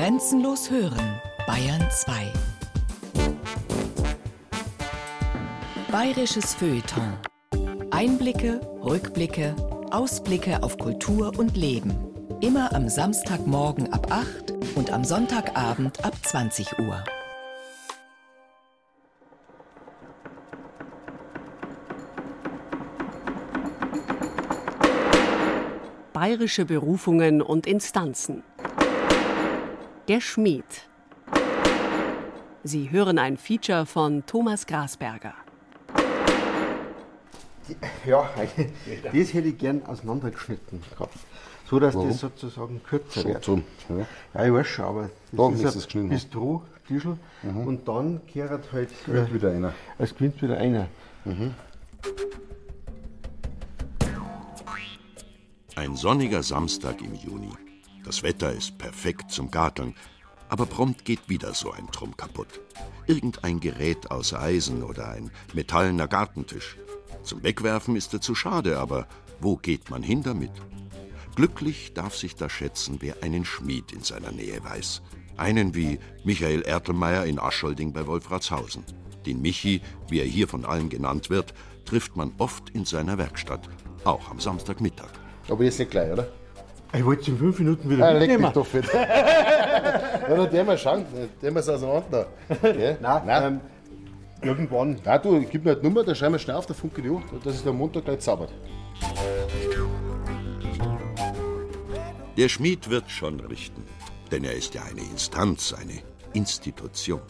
Grenzenlos hören, Bayern 2. Bayerisches Feuilleton. Einblicke, Rückblicke, Ausblicke auf Kultur und Leben. Immer am Samstagmorgen ab 8 und am Sonntagabend ab 20 Uhr. Bayerische Berufungen und Instanzen. Der Schmied. Sie hören ein Feature von Thomas Grasberger. Ja, das hätte ich gern auseinandergeschnitten gehabt. So dass Warum? das sozusagen kürzer wird. Ja. ja, ich weiß schon, aber das ist, ist es geschnitten. Bistro, Tischl mhm. und dann kehrt halt. Es gewinnt wieder einer. Es gewinnt wieder einer. Mhm. Ein sonniger Samstag im Juni. Das Wetter ist perfekt zum Garteln, aber prompt geht wieder so ein Trumm kaputt. Irgendein Gerät aus Eisen oder ein metallener Gartentisch. Zum Wegwerfen ist er zu schade, aber wo geht man hin damit? Glücklich darf sich da schätzen, wer einen Schmied in seiner Nähe weiß. Einen wie Michael Ertelmeier in Aschholding bei Wolfratshausen. Den Michi, wie er hier von allen genannt wird, trifft man oft in seiner Werkstatt, auch am Samstagmittag. Aber jetzt nicht gleich, oder? Ich wollte es in fünf Minuten wieder ah, mitnehmen. Leck mich doch fit. ja, dann der mal schauen, der mal es auseinander. Okay? Nein, Nein. Ähm, irgendwann. Na du, gib mir eine Nummer, dann schreiben wir schnell auf der Funke die dass es am Montag gleich zaubert. Der Schmied wird schon richten, denn er ist ja eine Instanz, eine Institution.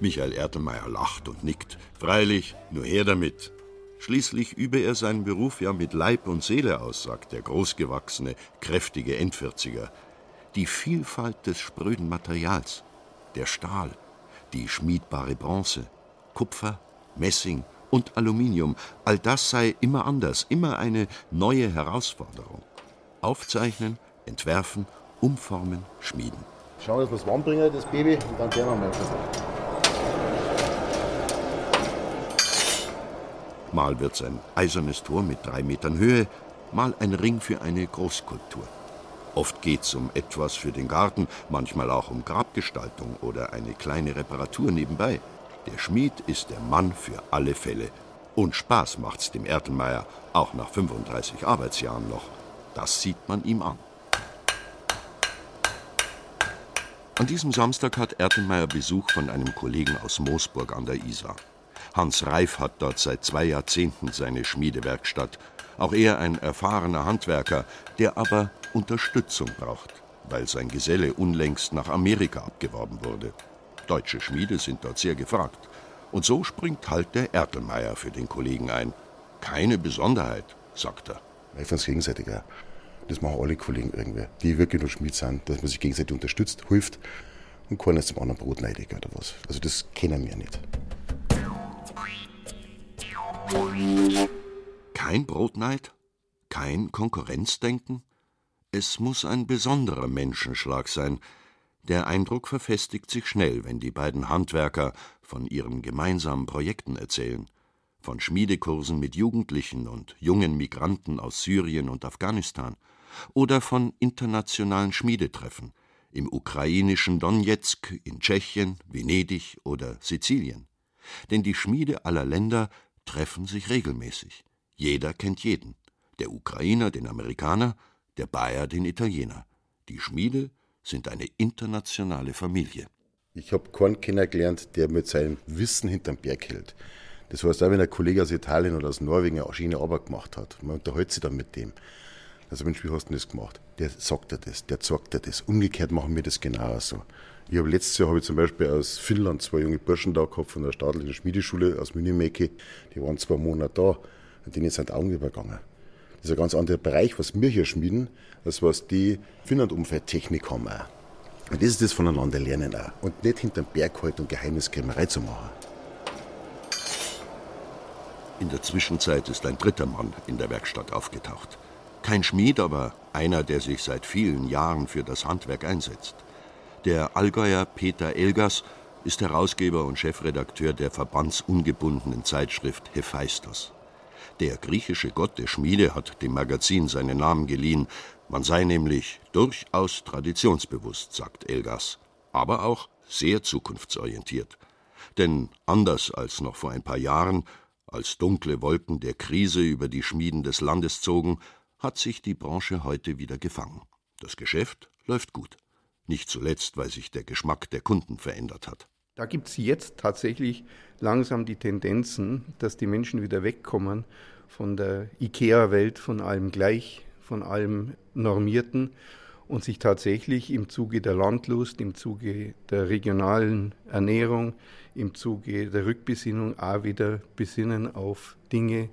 Michael Ertelmeier lacht und nickt. Freilich, nur her damit. Schließlich übe er seinen Beruf ja mit Leib und Seele aus, sagt der großgewachsene, kräftige Endvierziger. Die Vielfalt des spröden Materials, der Stahl, die schmiedbare Bronze, Kupfer, Messing und Aluminium, all das sei immer anders, immer eine neue Herausforderung. Aufzeichnen, entwerfen, umformen, schmieden. Schauen, dass wir es warm bringen, das Baby, und dann gehen wir mal Mal wird es ein eisernes Tor mit drei Metern Höhe, mal ein Ring für eine Großskulptur. Oft geht es um etwas für den Garten, manchmal auch um Grabgestaltung oder eine kleine Reparatur nebenbei. Der Schmied ist der Mann für alle Fälle. Und Spaß macht's dem Ertelmeier, auch nach 35 Arbeitsjahren noch. Das sieht man ihm an. An diesem Samstag hat Ertelmeier Besuch von einem Kollegen aus Moosburg an der Isar. Hans Reif hat dort seit zwei Jahrzehnten seine Schmiedewerkstatt. Auch er ein erfahrener Handwerker, der aber Unterstützung braucht, weil sein Geselle unlängst nach Amerika abgeworben wurde. Deutsche Schmiede sind dort sehr gefragt. Und so springt halt der Ertelmeier für den Kollegen ein. Keine Besonderheit, sagt er. Ich finde es gegenseitig, ja. Das machen alle Kollegen irgendwie, die wirklich nur Schmied sind, dass man sich gegenseitig unterstützt, hilft und keiner ist zum anderen Brot neidig oder was. Also das kennen wir nicht. Kein Brotneid? Kein Konkurrenzdenken? Es muss ein besonderer Menschenschlag sein, der Eindruck verfestigt sich schnell, wenn die beiden Handwerker von ihren gemeinsamen Projekten erzählen, von Schmiedekursen mit Jugendlichen und jungen Migranten aus Syrien und Afghanistan oder von internationalen Schmiedetreffen im ukrainischen Donetsk, in Tschechien, Venedig oder Sizilien. Denn die Schmiede aller Länder treffen sich regelmäßig. Jeder kennt jeden. Der Ukrainer den Amerikaner, der Bayer den Italiener. Die Schmiede sind eine internationale Familie. Ich habe keinen kennengelernt, der mit seinem Wissen hinterm Berg hält. Das heißt, auch wenn ein Kollege aus Italien oder aus Norwegen eine schöne Arbeit gemacht hat, man unterhält sich dann mit dem. Also, Mensch, wie hast du das gemacht? Der sagt dir das, der zeigt dir das. Umgekehrt machen wir das genauso. Ich habe letztes Jahr habe ich zum Beispiel aus Finnland zwei junge Burschen da gehabt von der staatlichen Schmiedeschule aus Münimeki. Die waren zwei Monate da und denen sind Augen übergegangen. Das ist ein ganz anderer Bereich, was wir hier schmieden, als was die Finnland-Umfeldtechnik haben. Auch. Und das ist das voneinander lernen auch. Und nicht hinterm Berg halten und Geheimniskrämerei zu machen. In der Zwischenzeit ist ein dritter Mann in der Werkstatt aufgetaucht. Kein Schmied, aber einer, der sich seit vielen Jahren für das Handwerk einsetzt. Der Allgäuer Peter Elgas ist Herausgeber und Chefredakteur der verbandsungebundenen Zeitschrift Hephaistos. Der griechische Gott der Schmiede hat dem Magazin seinen Namen geliehen, Man sei nämlich durchaus traditionsbewusst, sagt Elgas, aber auch sehr zukunftsorientiert. Denn anders als noch vor ein paar Jahren, als dunkle Wolken der Krise über die Schmieden des Landes zogen, hat sich die Branche heute wieder gefangen. Das Geschäft läuft gut. Nicht zuletzt, weil sich der Geschmack der Kunden verändert hat. Da gibt es jetzt tatsächlich langsam die Tendenzen, dass die Menschen wieder wegkommen von der IKEA-Welt, von allem gleich, von allem Normierten und sich tatsächlich im Zuge der Landlust, im Zuge der regionalen Ernährung, im Zuge der Rückbesinnung auch wieder besinnen auf Dinge,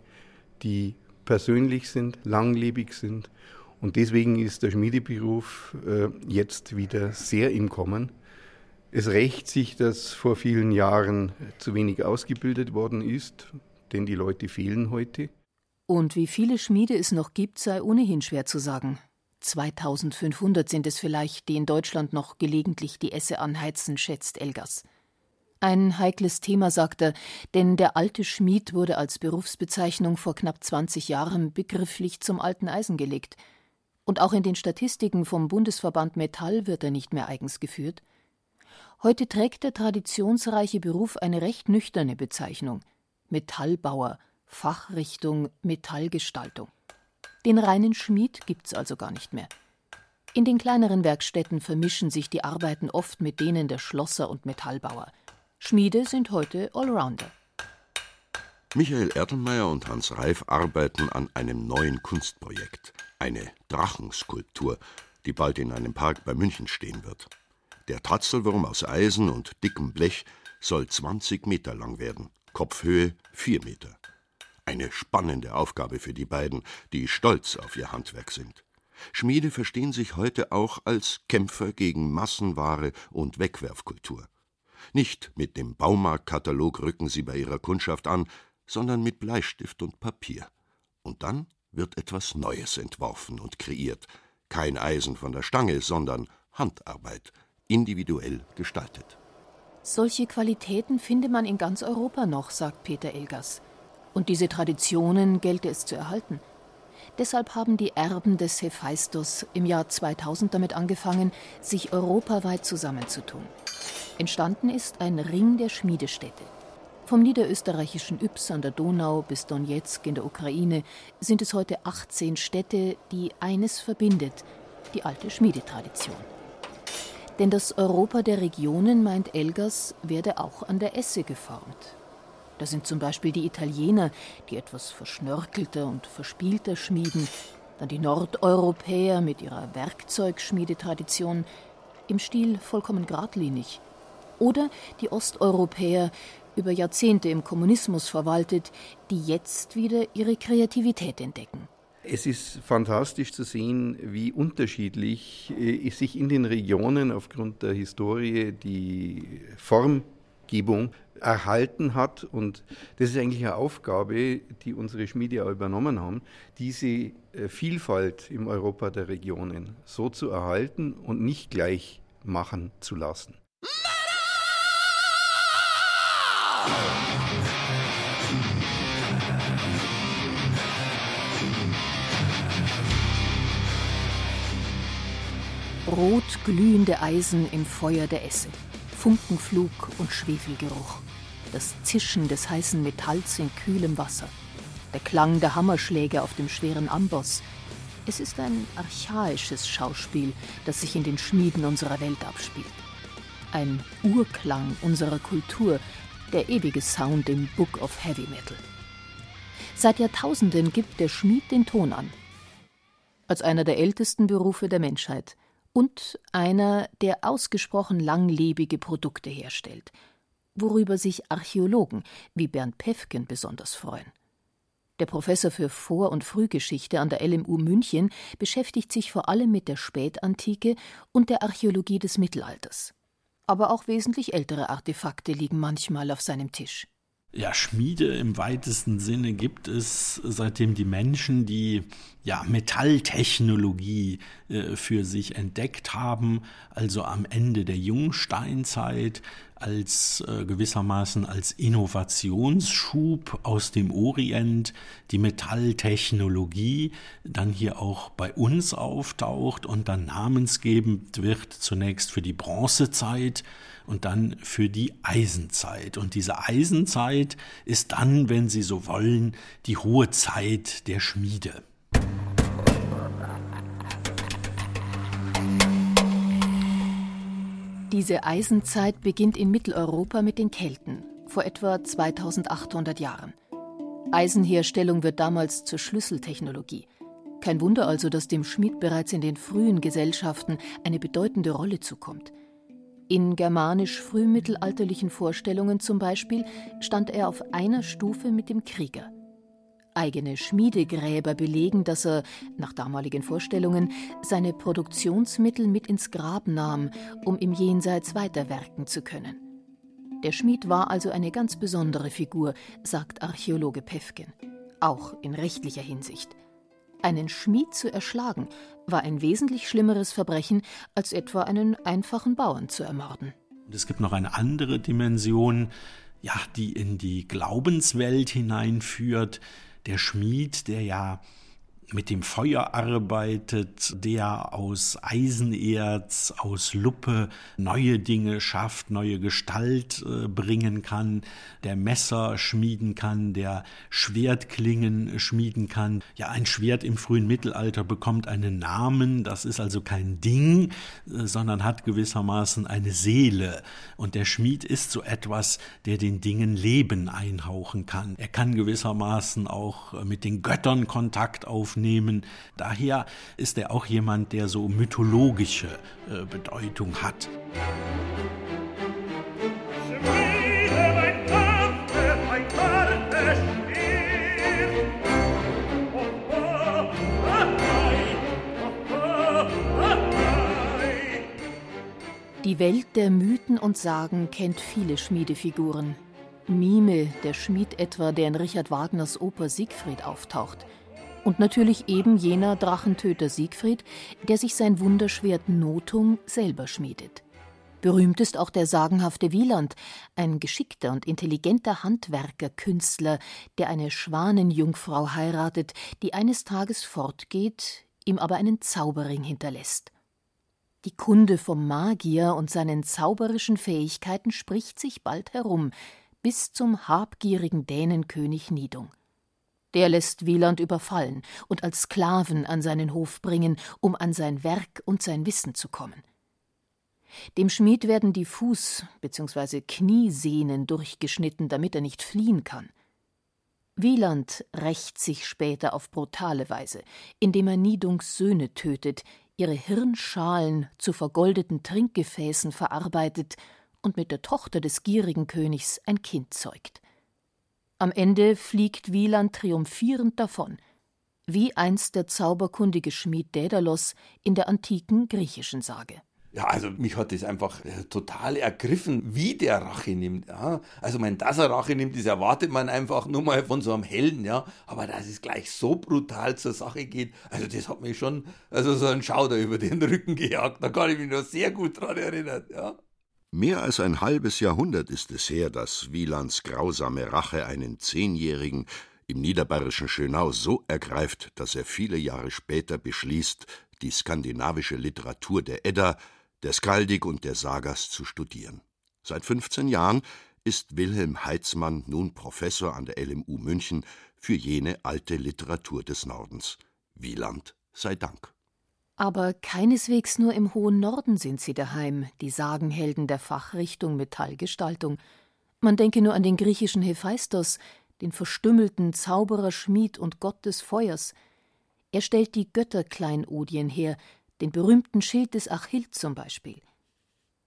die persönlich sind, langlebig sind. Und deswegen ist der Schmiedeberuf äh, jetzt wieder sehr im Kommen. Es rächt sich, dass vor vielen Jahren zu wenig ausgebildet worden ist, denn die Leute fehlen heute. Und wie viele Schmiede es noch gibt, sei ohnehin schwer zu sagen. 2500 sind es vielleicht, die in Deutschland noch gelegentlich die Esse anheizen, schätzt Elgas. Ein heikles Thema, sagt er, denn der alte Schmied wurde als Berufsbezeichnung vor knapp 20 Jahren begrifflich zum alten Eisen gelegt. Und auch in den Statistiken vom Bundesverband Metall wird er nicht mehr eigens geführt. Heute trägt der traditionsreiche Beruf eine recht nüchterne Bezeichnung Metallbauer, Fachrichtung Metallgestaltung. Den reinen Schmied gibt's also gar nicht mehr. In den kleineren Werkstätten vermischen sich die Arbeiten oft mit denen der Schlosser und Metallbauer. Schmiede sind heute Allrounder. Michael Erdelmeier und Hans Reif arbeiten an einem neuen Kunstprojekt, eine Drachenskulptur, die bald in einem Park bei München stehen wird. Der Tatzelwurm aus Eisen und dickem Blech soll 20 Meter lang werden, Kopfhöhe 4 Meter. Eine spannende Aufgabe für die beiden, die stolz auf ihr Handwerk sind. Schmiede verstehen sich heute auch als Kämpfer gegen Massenware und Wegwerfkultur. Nicht mit dem Baumarktkatalog rücken sie bei ihrer Kundschaft an, sondern mit Bleistift und Papier. Und dann wird etwas Neues entworfen und kreiert. Kein Eisen von der Stange, sondern Handarbeit, individuell gestaltet. Solche Qualitäten finde man in ganz Europa noch, sagt Peter Elgas. Und diese Traditionen gelte es zu erhalten. Deshalb haben die Erben des Hephaistos im Jahr 2000 damit angefangen, sich europaweit zusammenzutun. Entstanden ist ein Ring der Schmiedestädte. Vom niederösterreichischen Yps an der Donau bis Donetsk in der Ukraine sind es heute 18 Städte, die eines verbindet, die alte Schmiedetradition. Denn das Europa der Regionen, meint Elgas, werde auch an der Esse geformt. Da sind zum Beispiel die Italiener, die etwas verschnörkelter und verspielter schmieden, dann die Nordeuropäer mit ihrer Werkzeugschmiedetradition, im Stil vollkommen geradlinig, oder die Osteuropäer, über Jahrzehnte im Kommunismus verwaltet, die jetzt wieder ihre Kreativität entdecken. Es ist fantastisch zu sehen, wie unterschiedlich äh, sich in den Regionen aufgrund der Historie die Form Gesetzgebung erhalten hat. Und das ist eigentlich eine Aufgabe, die unsere Schmiede auch übernommen haben, diese äh, Vielfalt im Europa der Regionen so zu erhalten und nicht gleich machen zu lassen. Rot glühende Eisen im Feuer der Esse. Funkenflug und Schwefelgeruch, das Zischen des heißen Metalls in kühlem Wasser, der Klang der Hammerschläge auf dem schweren Amboss. Es ist ein archaisches Schauspiel, das sich in den Schmieden unserer Welt abspielt. Ein Urklang unserer Kultur, der ewige Sound im Book of Heavy Metal. Seit Jahrtausenden gibt der Schmied den Ton an. Als einer der ältesten Berufe der Menschheit und einer, der ausgesprochen langlebige Produkte herstellt, worüber sich Archäologen wie Bernd Pefken besonders freuen. Der Professor für Vor- und Frühgeschichte an der LMU München beschäftigt sich vor allem mit der Spätantike und der Archäologie des Mittelalters. Aber auch wesentlich ältere Artefakte liegen manchmal auf seinem Tisch. Ja, Schmiede im weitesten Sinne gibt es, seitdem die Menschen die ja, Metalltechnologie äh, für sich entdeckt haben, also am Ende der Jungsteinzeit, als äh, gewissermaßen als Innovationsschub aus dem Orient die Metalltechnologie dann hier auch bei uns auftaucht und dann namensgebend wird zunächst für die Bronzezeit und dann für die Eisenzeit. Und diese Eisenzeit ist dann, wenn Sie so wollen, die hohe Zeit der Schmiede. Diese Eisenzeit beginnt in Mitteleuropa mit den Kelten, vor etwa 2800 Jahren. Eisenherstellung wird damals zur Schlüsseltechnologie. Kein Wunder also, dass dem Schmied bereits in den frühen Gesellschaften eine bedeutende Rolle zukommt. In germanisch-frühmittelalterlichen Vorstellungen zum Beispiel stand er auf einer Stufe mit dem Krieger. Eigene Schmiedegräber belegen, dass er, nach damaligen Vorstellungen, seine Produktionsmittel mit ins Grab nahm, um im Jenseits weiterwerken zu können. Der Schmied war also eine ganz besondere Figur, sagt Archäologe Pefken, auch in rechtlicher Hinsicht. Einen Schmied zu erschlagen war ein wesentlich schlimmeres Verbrechen, als etwa einen einfachen Bauern zu ermorden. Und es gibt noch eine andere Dimension, ja, die in die Glaubenswelt hineinführt, der Schmied, der ja mit dem Feuer arbeitet, der aus Eisenerz, aus Luppe neue Dinge schafft, neue Gestalt äh, bringen kann, der Messer schmieden kann, der Schwertklingen schmieden kann. Ja, ein Schwert im frühen Mittelalter bekommt einen Namen, das ist also kein Ding, äh, sondern hat gewissermaßen eine Seele. Und der Schmied ist so etwas, der den Dingen Leben einhauchen kann. Er kann gewissermaßen auch mit den Göttern Kontakt aufnehmen aufnehmen. Daher ist er auch jemand, der so mythologische äh, Bedeutung hat. Die Welt der Mythen und Sagen kennt viele Schmiedefiguren. Mime, der Schmied etwa, der in Richard Wagners Oper Siegfried auftaucht. Und natürlich eben jener Drachentöter Siegfried, der sich sein Wunderschwert Notung selber schmiedet. Berühmt ist auch der sagenhafte Wieland, ein geschickter und intelligenter Handwerker-Künstler, der eine Schwanenjungfrau heiratet, die eines Tages fortgeht, ihm aber einen Zauberring hinterlässt. Die Kunde vom Magier und seinen zauberischen Fähigkeiten spricht sich bald herum, bis zum habgierigen Dänenkönig Nidung. Der lässt Wieland überfallen und als Sklaven an seinen Hof bringen, um an sein Werk und sein Wissen zu kommen. Dem Schmied werden die Fuß- bzw. Kniesehnen durchgeschnitten, damit er nicht fliehen kann. Wieland rächt sich später auf brutale Weise, indem er Nidungs Söhne tötet, ihre Hirnschalen zu vergoldeten Trinkgefäßen verarbeitet und mit der Tochter des gierigen Königs ein Kind zeugt. Am Ende fliegt Wieland triumphierend davon, wie einst der zauberkundige Schmied Dädalos in der antiken griechischen Sage. Ja, also mich hat das einfach äh, total ergriffen, wie der Rache nimmt. Ja. Also, mein, dass er Rache nimmt, das erwartet man einfach nur mal von so einem Helden, ja. Aber dass es gleich so brutal zur Sache geht, also das hat mich schon, also so ein Schauder über den Rücken gejagt. Da kann ich mich noch sehr gut dran erinnern, ja. Mehr als ein halbes Jahrhundert ist es her, dass Wielands grausame Rache einen Zehnjährigen im niederbayerischen Schönau so ergreift, dass er viele Jahre später beschließt, die skandinavische Literatur der Edda, der Skaldik und der Sagas zu studieren. Seit 15 Jahren ist Wilhelm Heitzmann nun Professor an der LMU München für jene alte Literatur des Nordens. Wieland sei Dank. Aber keineswegs nur im hohen Norden sind sie daheim, die Sagenhelden der Fachrichtung Metallgestaltung. Man denke nur an den griechischen Hephaistos, den verstümmelten Zauberer, Schmied und Gott des Feuers. Er stellt die Götterkleinodien her, den berühmten Schild des Achill zum Beispiel.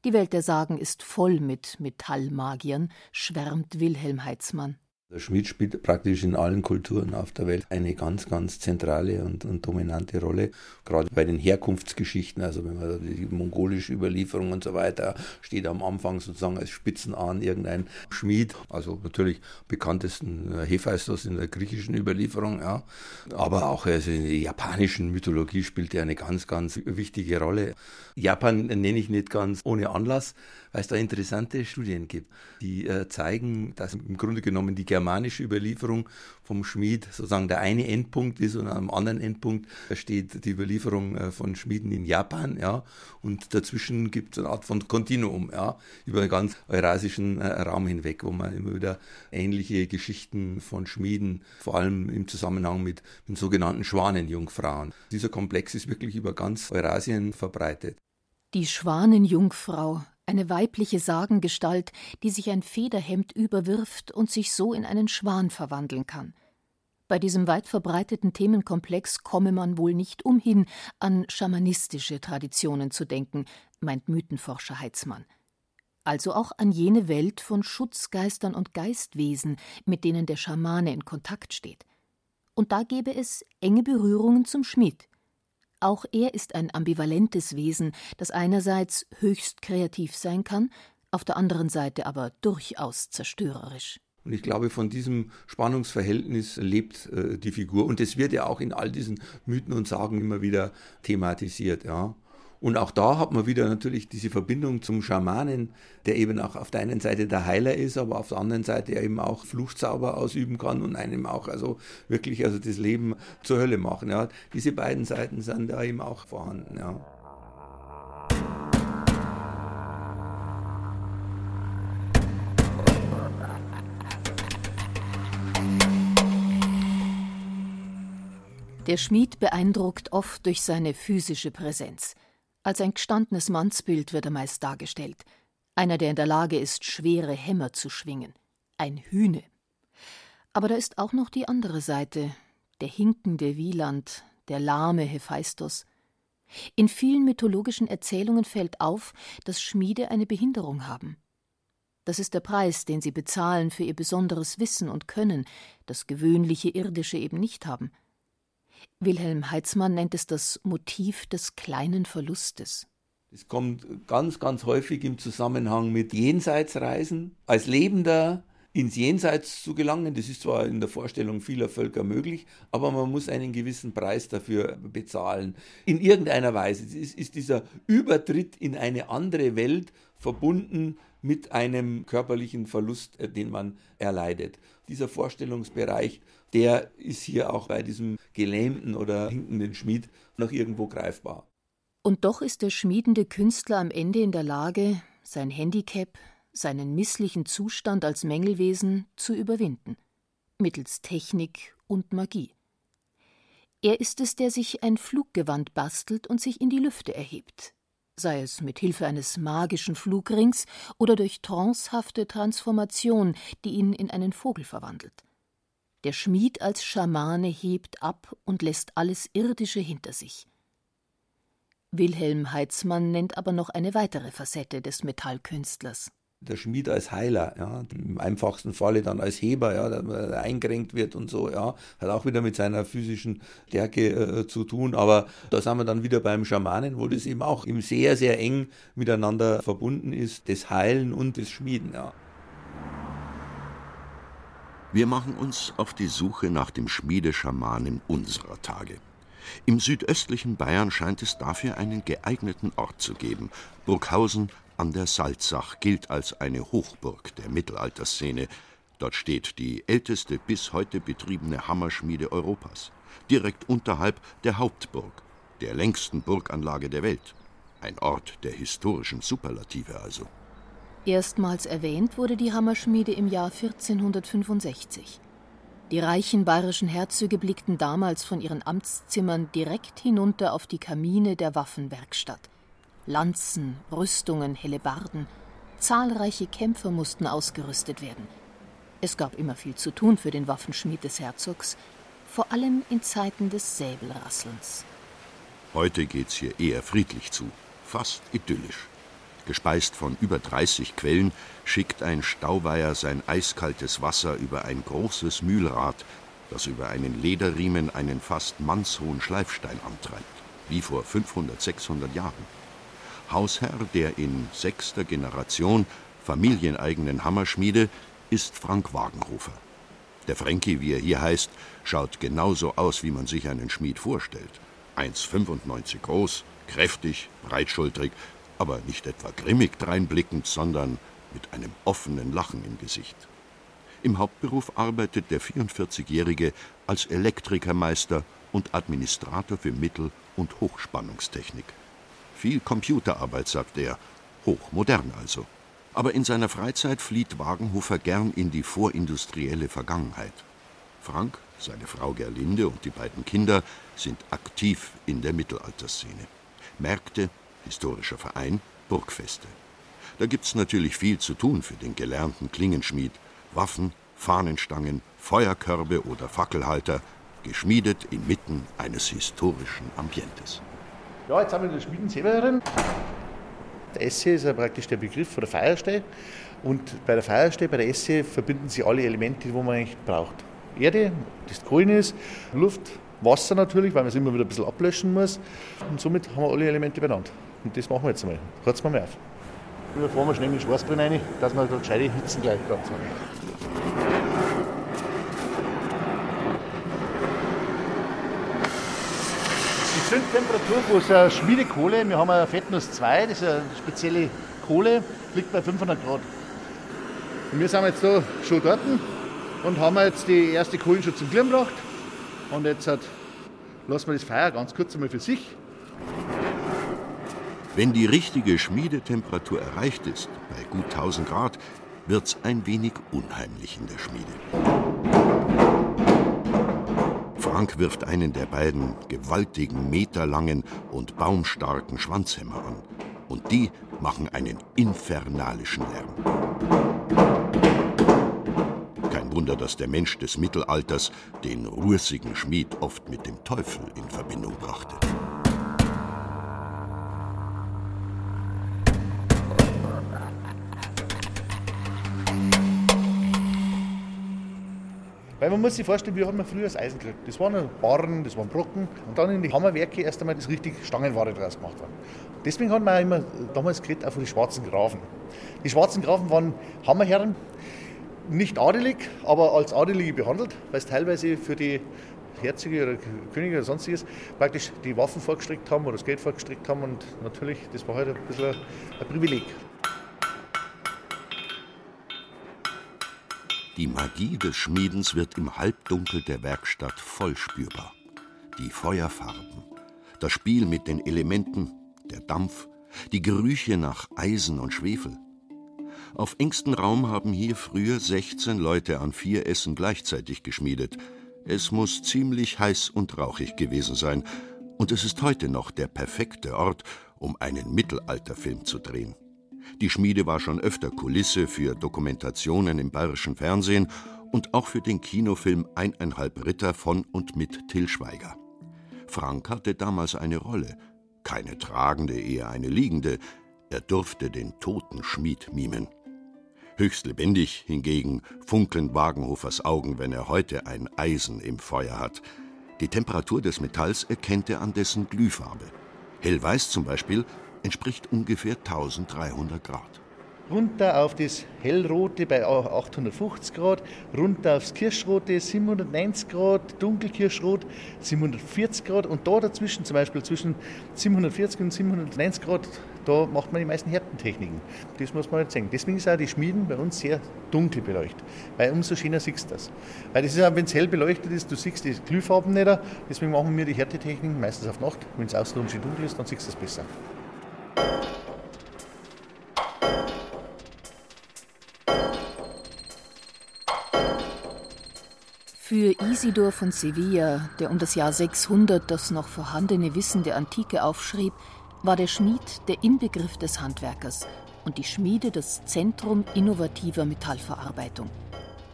Die Welt der Sagen ist voll mit Metallmagiern, schwärmt Wilhelm Heitzmann. Der Schmied spielt praktisch in allen Kulturen auf der Welt eine ganz, ganz zentrale und, und, dominante Rolle. Gerade bei den Herkunftsgeschichten, also wenn man die mongolische Überlieferung und so weiter, steht am Anfang sozusagen als Spitzenahn irgendein Schmied. Also natürlich bekanntesten Hephaistos in der griechischen Überlieferung, ja. Aber auch also in der japanischen Mythologie spielt er eine ganz, ganz wichtige Rolle. Japan nenne ich nicht ganz ohne Anlass weil es da interessante Studien gibt, die äh, zeigen, dass im Grunde genommen die germanische Überlieferung vom Schmied sozusagen der eine Endpunkt ist und am anderen Endpunkt steht die Überlieferung äh, von Schmieden in Japan, ja, und dazwischen gibt es eine Art von Kontinuum, ja, über den ganz eurasischen äh, Raum hinweg, wo man immer wieder ähnliche Geschichten von Schmieden, vor allem im Zusammenhang mit den sogenannten Schwanenjungfrauen. Dieser Komplex ist wirklich über ganz Eurasien verbreitet. Die Schwanenjungfrau, eine weibliche Sagengestalt, die sich ein Federhemd überwirft und sich so in einen Schwan verwandeln kann. Bei diesem weit verbreiteten Themenkomplex komme man wohl nicht umhin, an schamanistische Traditionen zu denken, meint Mythenforscher Heitzmann. Also auch an jene Welt von Schutzgeistern und Geistwesen, mit denen der Schamane in Kontakt steht. Und da gäbe es enge Berührungen zum Schmied. Auch er ist ein ambivalentes Wesen, das einerseits höchst kreativ sein kann, auf der anderen Seite aber durchaus zerstörerisch. Und ich glaube, von diesem Spannungsverhältnis lebt äh, die Figur. Und es wird ja auch in all diesen Mythen und Sagen immer wieder thematisiert. Ja. Und auch da hat man wieder natürlich diese Verbindung zum Schamanen, der eben auch auf der einen Seite der Heiler ist, aber auf der anderen Seite eben auch Fluchzauber ausüben kann und einem auch also wirklich also das Leben zur Hölle machen. Ja. Diese beiden Seiten sind da eben auch vorhanden. Ja. Der Schmied beeindruckt oft durch seine physische Präsenz. Als ein gestandenes Mannsbild wird er meist dargestellt. Einer, der in der Lage ist, schwere Hämmer zu schwingen. Ein Hühne. Aber da ist auch noch die andere Seite. Der hinkende Wieland, der lahme Hephaistos. In vielen mythologischen Erzählungen fällt auf, dass Schmiede eine Behinderung haben. Das ist der Preis, den sie bezahlen für ihr besonderes Wissen und Können, das gewöhnliche Irdische eben nicht haben. Wilhelm Heitzmann nennt es das Motiv des kleinen Verlustes. Es kommt ganz, ganz häufig im Zusammenhang mit Jenseitsreisen. Als Lebender ins Jenseits zu gelangen, das ist zwar in der Vorstellung vieler Völker möglich, aber man muss einen gewissen Preis dafür bezahlen. In irgendeiner Weise ist, ist dieser Übertritt in eine andere Welt verbunden mit einem körperlichen Verlust, äh, den man erleidet. Dieser Vorstellungsbereich der ist hier auch bei diesem gelähmten oder hinkenden Schmied noch irgendwo greifbar. Und doch ist der schmiedende Künstler am Ende in der Lage, sein Handicap, seinen misslichen Zustand als Mängelwesen zu überwinden, mittels Technik und Magie. Er ist es, der sich ein Fluggewand bastelt und sich in die Lüfte erhebt, sei es mit Hilfe eines magischen Flugrings oder durch trancehafte Transformation, die ihn in einen Vogel verwandelt. Der Schmied als Schamane hebt ab und lässt alles Irdische hinter sich. Wilhelm Heitzmann nennt aber noch eine weitere Facette des Metallkünstlers. Der Schmied als Heiler, ja, im einfachsten Falle dann als Heber, ja, der eingerenkt wird und so, ja, hat auch wieder mit seiner physischen Stärke äh, zu tun. Aber da sind wir dann wieder beim Schamanen, wo das eben auch im sehr, sehr eng miteinander verbunden ist, das Heilen und das Schmieden, ja. Wir machen uns auf die Suche nach dem Schmiedeschamanen unserer Tage. Im südöstlichen Bayern scheint es dafür einen geeigneten Ort zu geben. Burghausen an der Salzach gilt als eine Hochburg der Mittelalterszene. Dort steht die älteste bis heute betriebene Hammerschmiede Europas, direkt unterhalb der Hauptburg, der längsten Burganlage der Welt. Ein Ort der historischen Superlative also. Erstmals erwähnt wurde die Hammerschmiede im Jahr 1465. Die reichen bayerischen Herzöge blickten damals von ihren Amtszimmern direkt hinunter auf die Kamine der Waffenwerkstatt. Lanzen, Rüstungen, Hellebarden, zahlreiche Kämpfer mussten ausgerüstet werden. Es gab immer viel zu tun für den Waffenschmied des Herzogs, vor allem in Zeiten des Säbelrasselns. Heute geht's hier eher friedlich zu, fast idyllisch. Gespeist von über 30 Quellen schickt ein Stauweiher sein eiskaltes Wasser über ein großes Mühlrad, das über einen Lederriemen einen fast mannshohen Schleifstein antreibt, wie vor 500, 600 Jahren. Hausherr der in sechster Generation familieneigenen Hammerschmiede ist Frank Wagenhofer. Der Frankie, wie er hier heißt, schaut genauso aus, wie man sich einen Schmied vorstellt. 1,95 groß, kräftig, breitschultrig, aber nicht etwa grimmig dreinblickend, sondern mit einem offenen Lachen im Gesicht. Im Hauptberuf arbeitet der 44-Jährige als Elektrikermeister und Administrator für Mittel- und Hochspannungstechnik. Viel Computerarbeit, sagt er, hochmodern also. Aber in seiner Freizeit flieht Wagenhofer gern in die vorindustrielle Vergangenheit. Frank, seine Frau Gerlinde und die beiden Kinder sind aktiv in der Mittelalterszene. Märkte, historischer Verein, Burgfeste. Da gibt's natürlich viel zu tun für den gelernten Klingenschmied. Waffen, Fahnenstangen, Feuerkörbe oder Fackelhalter, geschmiedet inmitten eines historischen Ambientes. Ja, jetzt haben wir in der Schmiedenseverin. Der Esse ist ja praktisch der Begriff von der Feierstelle. Und bei der Feierstelle, bei der Esse, verbinden sich alle Elemente, die man eigentlich braucht. Erde, das grün ist, Luft, Wasser natürlich, weil man es immer wieder ein bisschen ablöschen muss. Und somit haben wir alle Elemente benannt. Und das machen wir jetzt einmal. Kurz mal auf. Wir fahren wir schnell mit Schwarzbrenn rein, dass wir da gescheite Hitzen gleich dran Die Zündtemperatur von so einer Schmiedekohle, wir haben eine Fettnuss 2, das ist eine spezielle Kohle, liegt bei 500 Grad. Und wir sind jetzt da schon dort und haben jetzt die erste Kohlen schon zum Glirren gebracht. Und jetzt hat, lassen wir das Feuer ganz kurz einmal für sich. Wenn die richtige Schmiedetemperatur erreicht ist, bei gut 1000 Grad, wird's ein wenig unheimlich in der Schmiede. Frank wirft einen der beiden gewaltigen, meterlangen und baumstarken Schwanzhämmer an. Und die machen einen infernalischen Lärm. Kein Wunder, dass der Mensch des Mittelalters den rußigen Schmied oft mit dem Teufel in Verbindung brachte. Weil man muss sich vorstellen, wie hat man früher das Eisen gekriegt. Das waren Barren, das waren Brocken und dann in die Hammerwerke erst einmal das richtig Stangenware draus gemacht worden. Deswegen hat man auch immer damals geredet auch von den schwarzen Grafen. Die schwarzen Grafen waren Hammerherren, nicht adelig, aber als Adelige behandelt, weil es teilweise für die Herzöge oder Könige oder sonstiges praktisch die Waffen vorgestrickt haben oder das Geld vorgestrickt haben und natürlich, das war halt ein bisschen ein Privileg. Die Magie des Schmiedens wird im Halbdunkel der Werkstatt voll spürbar. Die Feuerfarben, das Spiel mit den Elementen, der Dampf, die Gerüche nach Eisen und Schwefel. Auf engstem Raum haben hier früher 16 Leute an vier Essen gleichzeitig geschmiedet. Es muss ziemlich heiß und rauchig gewesen sein. Und es ist heute noch der perfekte Ort, um einen Mittelalterfilm zu drehen. Die Schmiede war schon öfter Kulisse für Dokumentationen im bayerischen Fernsehen und auch für den Kinofilm Eineinhalb Ritter von und mit Till Schweiger. Frank hatte damals eine Rolle, keine tragende, eher eine liegende. Er durfte den toten Schmied mimen. Höchst lebendig hingegen funkeln Wagenhofers Augen, wenn er heute ein Eisen im Feuer hat. Die Temperatur des Metalls erkennt er an dessen Glühfarbe. Hellweiß zum Beispiel entspricht ungefähr 1300 Grad. Runter auf das Hellrote bei 850 Grad, runter aufs Kirschrote 790 Grad, Dunkelkirschrot 740 Grad und da dazwischen, zum Beispiel zwischen 740 und 790 Grad, da macht man die meisten Härtentechniken. Das muss man nicht sehen. Deswegen ist auch die Schmieden bei uns sehr dunkel beleuchtet, weil umso schöner siehst du das. Weil das ist auch, wenn es hell beleuchtet ist, du siehst die Glühfarben nicht, deswegen machen wir die Härtetechniken meistens auf Nacht. Wenn es außen schön dunkel ist, dann siehst du es besser. Für Isidor von Sevilla, der um das Jahr 600 das noch vorhandene Wissen der Antike aufschrieb, war der Schmied der Inbegriff des Handwerkers und die Schmiede das Zentrum innovativer Metallverarbeitung.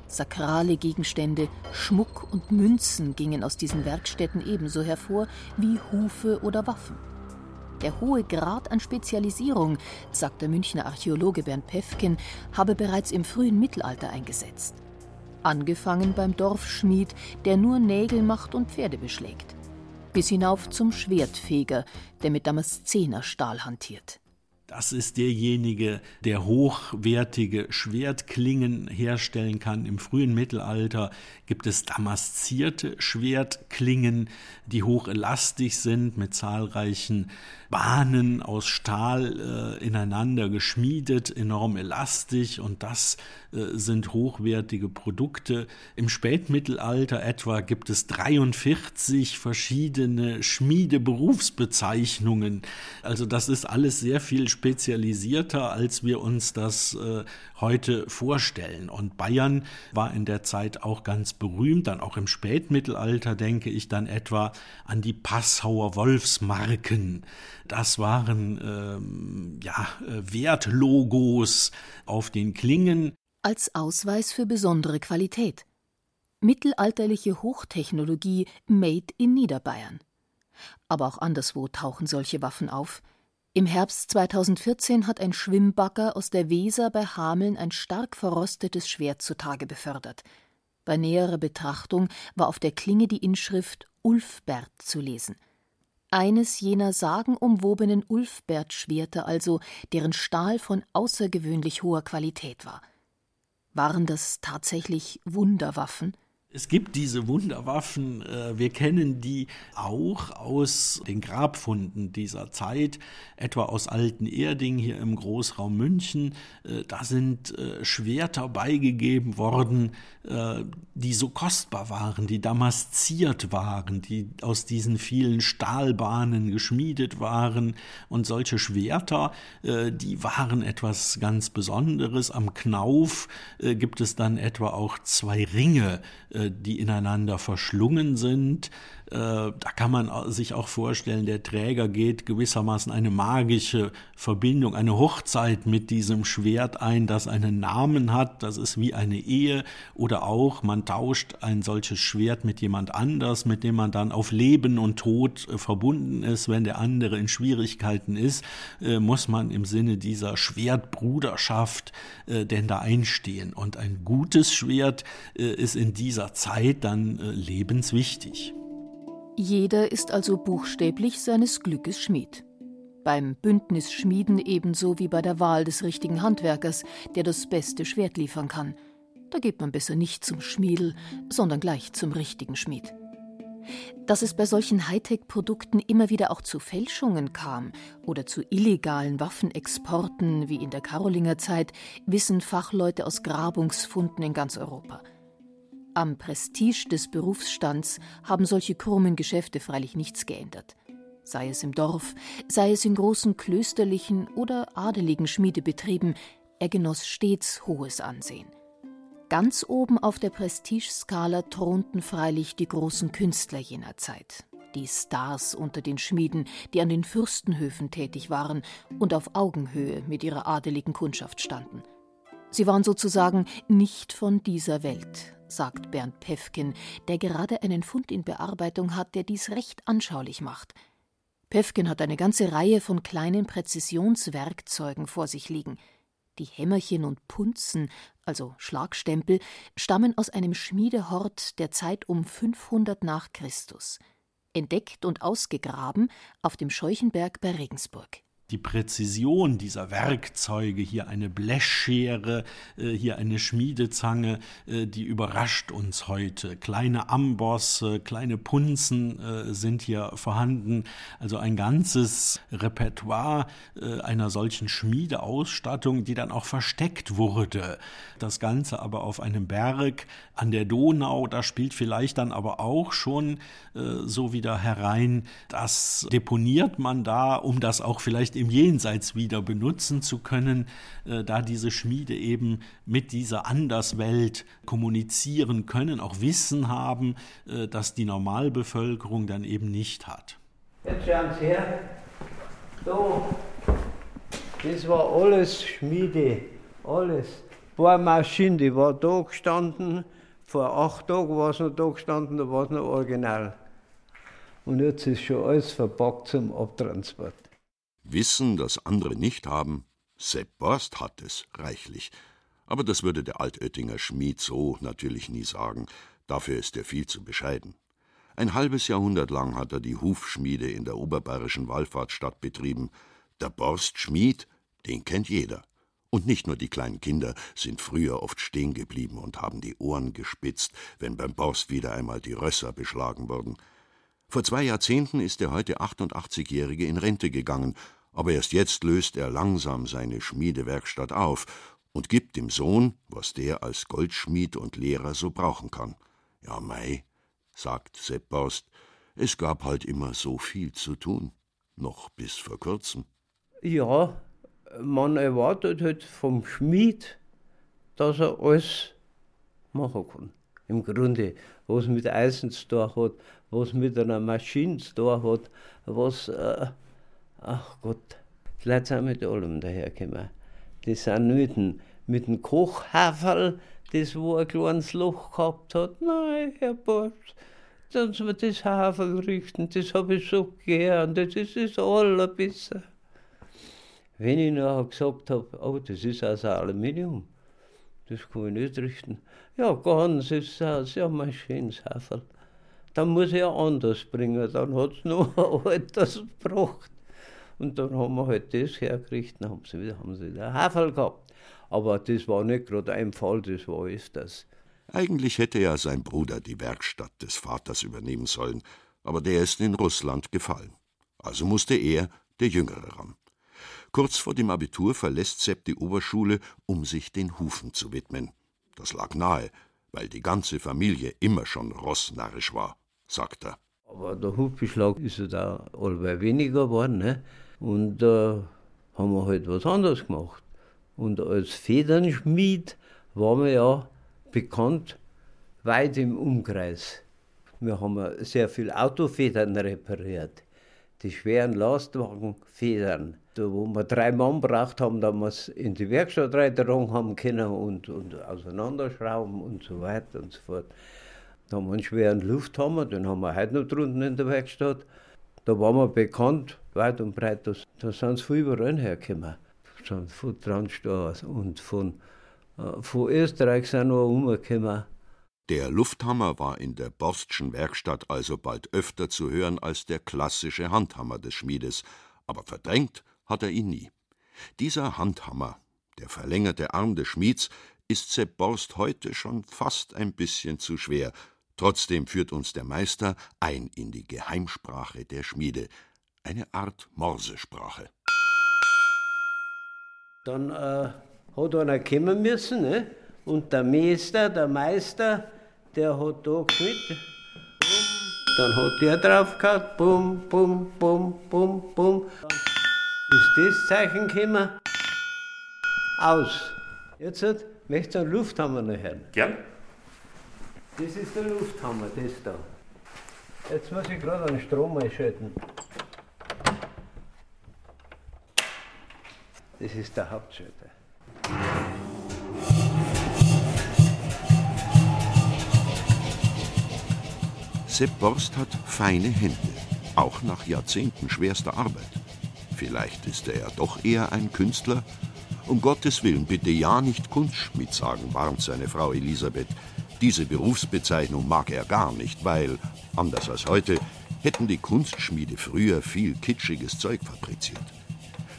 Sakrale Gegenstände, Schmuck und Münzen gingen aus diesen Werkstätten ebenso hervor wie Hufe oder Waffen. Der hohe Grad an Spezialisierung, sagt der Münchner Archäologe Bernd Pefken, habe bereits im frühen Mittelalter eingesetzt. Angefangen beim Dorfschmied, der nur Nägel macht und Pferde beschlägt. Bis hinauf zum Schwertfeger, der mit Damaszenerstahl hantiert. Das ist derjenige, der hochwertige Schwertklingen herstellen kann. Im frühen Mittelalter gibt es damaszierte Schwertklingen, die hochelastisch sind, mit zahlreichen Bahnen aus Stahl äh, ineinander geschmiedet, enorm elastisch und das äh, sind hochwertige Produkte. Im Spätmittelalter etwa gibt es 43 verschiedene Schmiedeberufsbezeichnungen. Also das ist alles sehr viel spezialisierter, als wir uns das äh, heute vorstellen. Und Bayern war in der Zeit auch ganz berühmt, dann auch im Spätmittelalter denke ich dann etwa an die Passauer Wolfsmarken. Das waren ähm, ja, Wertlogos auf den Klingen. Als Ausweis für besondere Qualität. Mittelalterliche Hochtechnologie made in Niederbayern. Aber auch anderswo tauchen solche Waffen auf. Im Herbst 2014 hat ein Schwimmbagger aus der Weser bei Hameln ein stark verrostetes Schwert zutage befördert. Bei näherer Betrachtung war auf der Klinge die Inschrift Ulfbert zu lesen eines jener sagenumwobenen Ulfbert-Schwerter also, deren Stahl von außergewöhnlich hoher Qualität war. Waren das tatsächlich Wunderwaffen? Es gibt diese Wunderwaffen, äh, wir kennen die auch aus den Grabfunden dieser Zeit, etwa aus Alten Erding hier im Großraum München. Äh, da sind äh, Schwerter beigegeben worden, die so kostbar waren, die damasziert waren, die aus diesen vielen Stahlbahnen geschmiedet waren. Und solche Schwerter, die waren etwas ganz Besonderes. Am Knauf gibt es dann etwa auch zwei Ringe, die ineinander verschlungen sind. Äh, da kann man sich auch vorstellen, der Träger geht gewissermaßen eine magische Verbindung, eine Hochzeit mit diesem Schwert ein, das einen Namen hat. Das ist wie eine Ehe. Oder auch, man tauscht ein solches Schwert mit jemand anders, mit dem man dann auf Leben und Tod äh, verbunden ist. Wenn der andere in Schwierigkeiten ist, äh, muss man im Sinne dieser Schwertbruderschaft denn da einstehen. Und ein gutes Schwert ist in dieser Zeit dann lebenswichtig. Jeder ist also buchstäblich seines Glückes Schmied. Beim Bündnis Schmieden ebenso wie bei der Wahl des richtigen Handwerkers, der das beste Schwert liefern kann. Da geht man besser nicht zum Schmiedel, sondern gleich zum richtigen Schmied. Dass es bei solchen Hightech-Produkten immer wieder auch zu Fälschungen kam oder zu illegalen Waffenexporten wie in der Karolingerzeit, wissen Fachleute aus Grabungsfunden in ganz Europa. Am Prestige des Berufsstands haben solche krummen Geschäfte freilich nichts geändert. Sei es im Dorf, sei es in großen klösterlichen oder adeligen Schmiedebetrieben, er genoss stets hohes Ansehen. Ganz oben auf der Prestigeskala thronten freilich die großen Künstler jener Zeit, die Stars unter den Schmieden, die an den Fürstenhöfen tätig waren und auf Augenhöhe mit ihrer adeligen Kundschaft standen. Sie waren sozusagen nicht von dieser Welt, sagt Bernd Pefken, der gerade einen Fund in Bearbeitung hat, der dies recht anschaulich macht. Pefken hat eine ganze Reihe von kleinen Präzisionswerkzeugen vor sich liegen. Die Hämmerchen und Punzen, also Schlagstempel, stammen aus einem Schmiedehort der Zeit um 500 nach Christus. Entdeckt und ausgegraben auf dem Scheuchenberg bei Regensburg die Präzision dieser Werkzeuge, hier eine Blechschere, äh, hier eine Schmiedezange, äh, die überrascht uns heute. Kleine Amboss, kleine Punzen äh, sind hier vorhanden. Also ein ganzes Repertoire einer solchen Schmiedeausstattung, die dann auch versteckt wurde. Das Ganze aber auf einem Berg an der Donau, da spielt vielleicht dann aber auch schon so wieder herein, das deponiert man da, um das auch vielleicht im Jenseits wieder benutzen zu können, äh, da diese Schmiede eben mit dieser Anderswelt kommunizieren können, auch Wissen haben, äh, das die Normalbevölkerung dann eben nicht hat. Jetzt schauen Sie her, da, das war alles Schmiede, alles. Bohrmaschine, die war da gestanden, vor acht Tagen war es noch da gestanden, da war es noch original. Und jetzt ist schon alles verpackt zum Abtransport. Wissen, das andere nicht haben, Sepp Borst hat es reichlich. Aber das würde der Altöttinger Schmied so natürlich nie sagen. Dafür ist er viel zu bescheiden. Ein halbes Jahrhundert lang hat er die Hufschmiede in der oberbayerischen Wallfahrtsstadt betrieben. Der Borst Schmied, den kennt jeder. Und nicht nur die kleinen Kinder sind früher oft stehen geblieben und haben die Ohren gespitzt, wenn beim Borst wieder einmal die Rösser beschlagen wurden. Vor zwei Jahrzehnten ist der heute 88-Jährige in Rente gegangen, aber erst jetzt löst er langsam seine Schmiedewerkstatt auf und gibt dem Sohn, was der als Goldschmied und Lehrer so brauchen kann. Ja, mei, sagt Sepp Borst, es gab halt immer so viel zu tun, noch bis vor kurzem. Ja, man erwartet halt vom Schmied, dass er alles machen kann. Im Grunde, was mit Eisen zu tun hat, was mit einer Maschine tun hat, was, äh, ach Gott, die Leute sind mit allem dahergekommen. Die sind mit dem, mit dem Kochhaferl, das wo ein kleines Loch gehabt hat. Nein, Herr Bosch, dann soll man das Haferl richten, das habe ich so gern, das ist das Allerbeste. Wenn ich nachher gesagt habe, oh, das ist aus Aluminium, das kann ich nicht richten. Ja, ganz ist es ja mein schönes Haferl. Dann muss ich ja anders bringen, dann hat es noch ein altes gebracht. Und dann haben wir halt das hergerichtet, dann haben sie wieder, haben sie wieder Haferl gehabt. Aber das war nicht gerade ein Fall, das war öfters. Eigentlich hätte ja sein Bruder die Werkstatt des Vaters übernehmen sollen, aber der ist in Russland gefallen. Also musste er, der Jüngere, ran. Kurz vor dem Abitur verlässt Sepp die Oberschule, um sich den Hufen zu widmen. Das lag nahe, weil die ganze Familie immer schon rossnarrisch war, sagt er. Aber der Hufbeschlag ist ja da allweil weniger geworden, ne? Und da äh, haben wir halt was anderes gemacht. Und als Federnschmied waren wir ja bekannt weit im Umkreis. Wir haben sehr viel Autofedern repariert, die schweren Lastwagenfedern da, wo wir drei Mann braucht haben, da wir es in die Werkstatt reintragen haben können und, und auseinanderschrauben und so weiter und so fort. Da haben wir einen schweren Lufthammer, den haben wir heute noch drunten in der Werkstatt. Da waren wir bekannt, weit und breit, das, da sind sie von überall hergekommen. Von Transstars und von, äh, von Österreich sind noch umgekommen. Der Lufthammer war in der Borstschen Werkstatt also bald öfter zu hören als der klassische Handhammer des Schmiedes, aber verdrängt hat er ihn nie. Dieser Handhammer, der verlängerte Arm des Schmieds, ist Sepp Borst heute schon fast ein bisschen zu schwer. Trotzdem führt uns der Meister ein in die Geheimsprache der Schmiede, eine Art Morsesprache. Dann äh, hat einer kommen müssen, ne? und der Meister, der Meister, der hat da geschnitten. Dann hat der drauf gehabt, bum, bum, bum, bum, bum ist das Zeichen gekommen. Aus. Jetzt hat, möchtest du einen Lufthammer noch hören? Gern. Das ist der Lufthammer, das da. Jetzt muss ich gerade einen Strom einschalten. Das ist der Hauptschalter. Sepp Borst hat feine Hände, auch nach Jahrzehnten schwerster Arbeit. Vielleicht ist er ja doch eher ein Künstler. Um Gottes Willen, bitte ja nicht Kunstschmied sagen, warnt seine Frau Elisabeth. Diese Berufsbezeichnung mag er gar nicht, weil, anders als heute, hätten die Kunstschmiede früher viel kitschiges Zeug fabriziert.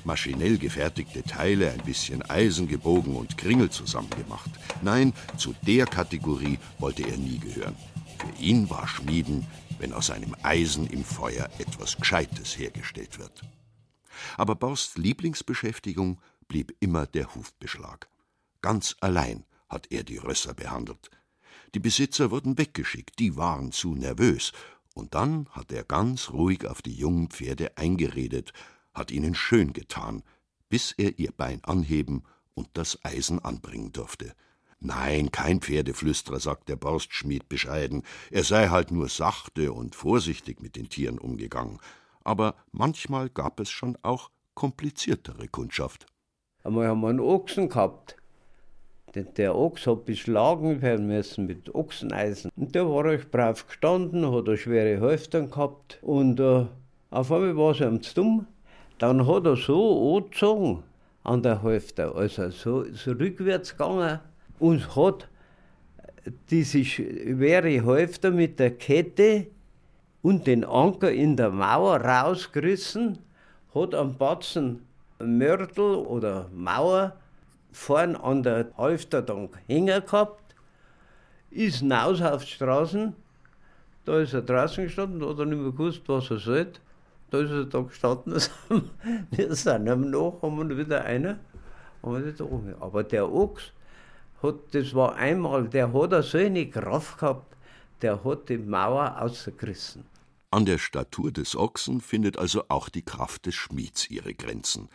Maschinell gefertigte Teile, ein bisschen Eisen gebogen und Kringel zusammengemacht. Nein, zu der Kategorie wollte er nie gehören. Für ihn war Schmieden, wenn aus einem Eisen im Feuer etwas Gescheites hergestellt wird. Aber Borsts Lieblingsbeschäftigung blieb immer der Hufbeschlag. Ganz allein hat er die Rösser behandelt. Die Besitzer wurden weggeschickt, die waren zu nervös, und dann hat er ganz ruhig auf die jungen Pferde eingeredet, hat ihnen schön getan, bis er ihr Bein anheben und das Eisen anbringen durfte. Nein, kein Pferdeflüsterer, sagt der Borstschmied bescheiden, er sei halt nur sachte und vorsichtig mit den Tieren umgegangen aber manchmal gab es schon auch kompliziertere Kundschaft. Einmal haben wir einen Ochsen gehabt. Der Ochs hat beschlagen werden müssen mit Ochseneisen. Und der war recht brav gestanden, hat eine schwere Hälfte gehabt. Und äh, auf einmal war es ihm zu dumm. Dann hat er so angezogen an der Hälfte, also so, so rückwärts gegangen und hat diese schwere Hälfte mit der Kette und den Anker in der Mauer rausgerissen, hat am Batzen Mörtel oder Mauer vorn an der Hälfte dann hängen gehabt, ist hinaus auf die Straßen, da ist er draußen gestanden, da hat er nicht mehr gewusst, was er sollte. Da ist er da gestanden, wir sind ihm nach, haben wir wieder einer, haben. Aber der Ochs, hat, das war einmal, der hat so eine Kraft gehabt, der hat die Mauer ausgerissen. An der Statur des Ochsen findet also auch die Kraft des Schmieds ihre Grenzen.